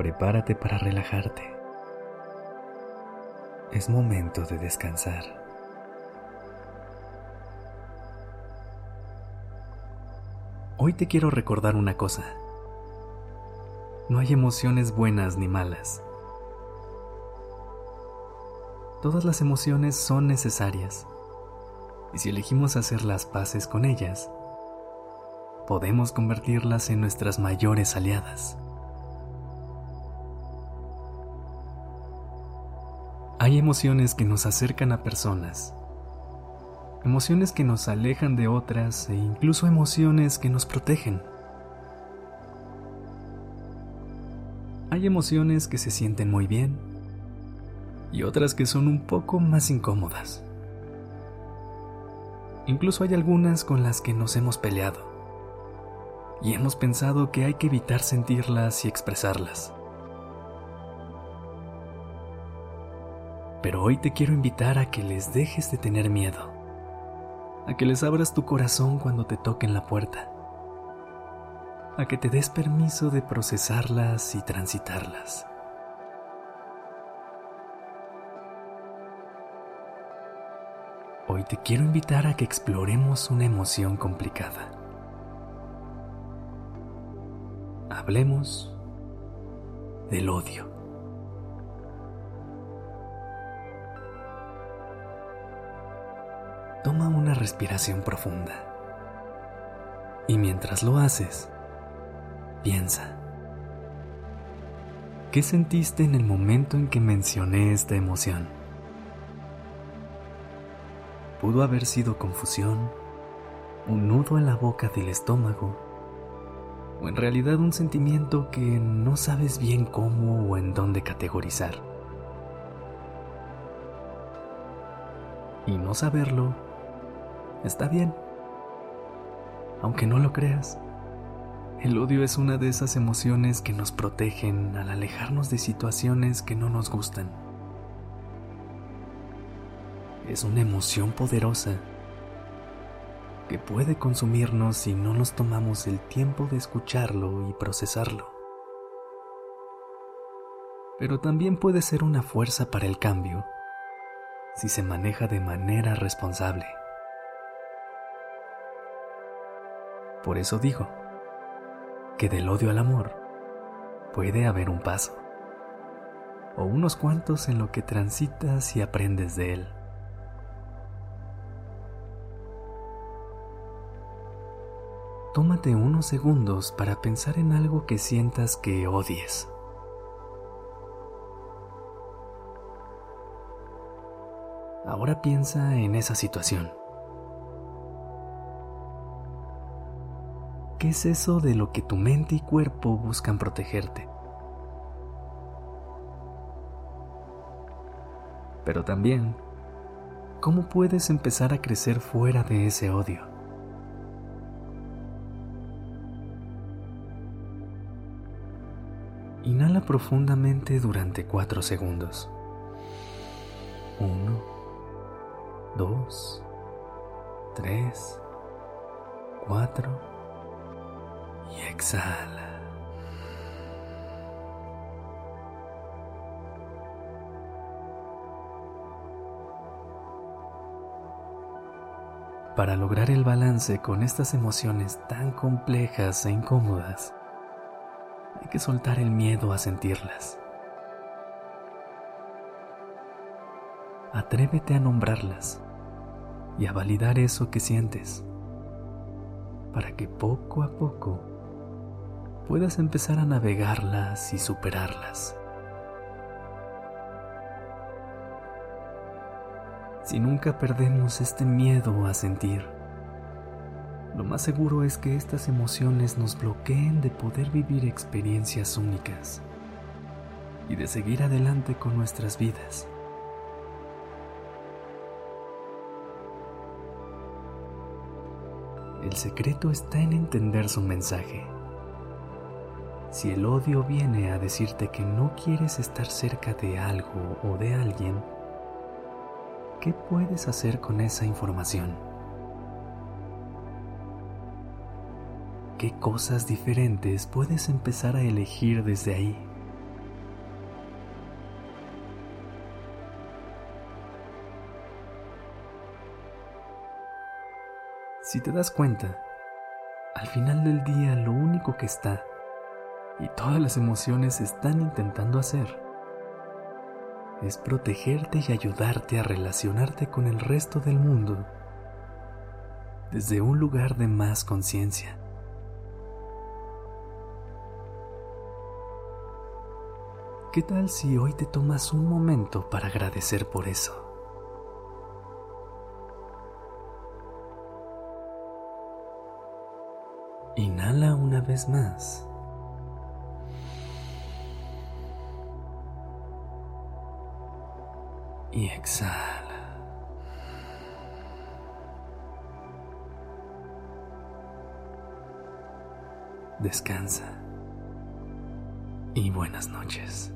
Prepárate para relajarte. Es momento de descansar. Hoy te quiero recordar una cosa. No hay emociones buenas ni malas. Todas las emociones son necesarias. Y si elegimos hacer las paces con ellas, podemos convertirlas en nuestras mayores aliadas. Hay emociones que nos acercan a personas, emociones que nos alejan de otras e incluso emociones que nos protegen. Hay emociones que se sienten muy bien y otras que son un poco más incómodas. Incluso hay algunas con las que nos hemos peleado y hemos pensado que hay que evitar sentirlas y expresarlas. Pero hoy te quiero invitar a que les dejes de tener miedo, a que les abras tu corazón cuando te toquen la puerta, a que te des permiso de procesarlas y transitarlas. Hoy te quiero invitar a que exploremos una emoción complicada hablemos del odio. Respiración profunda y mientras lo haces, piensa. ¿Qué sentiste en el momento en que mencioné esta emoción? Pudo haber sido confusión, un nudo en la boca del estómago o en realidad un sentimiento que no sabes bien cómo o en dónde categorizar. Y no saberlo está bien, aunque no lo creas. El odio es una de esas emociones que nos protegen al alejarnos de situaciones que no nos gustan. Es una emoción poderosa que puede consumirnos si no nos tomamos el tiempo de escucharlo y procesarlo. Pero también puede ser una fuerza para el cambio si se maneja de manera responsable. Por eso digo que del odio al amor puede haber un paso, o unos cuantos en lo que transitas y aprendes de él. tómate unos segundos para pensar en algo que sientas que odies. Ahora piensa en esa situación. ¿Qué es eso de lo que tu mente y cuerpo buscan protegerte? Pero también, ¿cómo puedes empezar a crecer fuera de ese odio? Inhala profundamente durante 4 segundos. 1, 2, 3, 4 y exhala. Para lograr el balance con estas emociones tan complejas e incómodas, hay que soltar el miedo a sentirlas. Atrévete a nombrarlas y a validar eso que sientes para que poco a poco puedas empezar a navegarlas y superarlas. Si nunca perdemos este miedo a sentir, lo más seguro es que estas emociones nos bloqueen de poder vivir experiencias únicas y de seguir adelante con nuestras vidas. El secreto está en entender su mensaje. Si el odio viene a decirte que no quieres estar cerca de algo o de alguien, ¿qué puedes hacer con esa información? ¿Qué cosas diferentes puedes empezar a elegir desde ahí? Si te das cuenta, al final del día lo único que está y todas las emociones están intentando hacer es protegerte y ayudarte a relacionarte con el resto del mundo desde un lugar de más conciencia. ¿Qué tal si hoy te tomas un momento para agradecer por eso? Inhala una vez más. Y exhala. Descansa. Y buenas noches.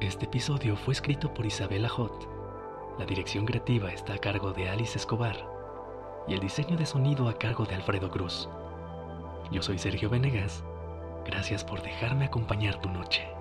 Este episodio fue escrito por Isabela Hot la dirección creativa está a cargo de Alice Escobar y el diseño de sonido a cargo de Alfredo Cruz. Yo soy Sergio Venegas. Gracias por dejarme acompañar tu noche.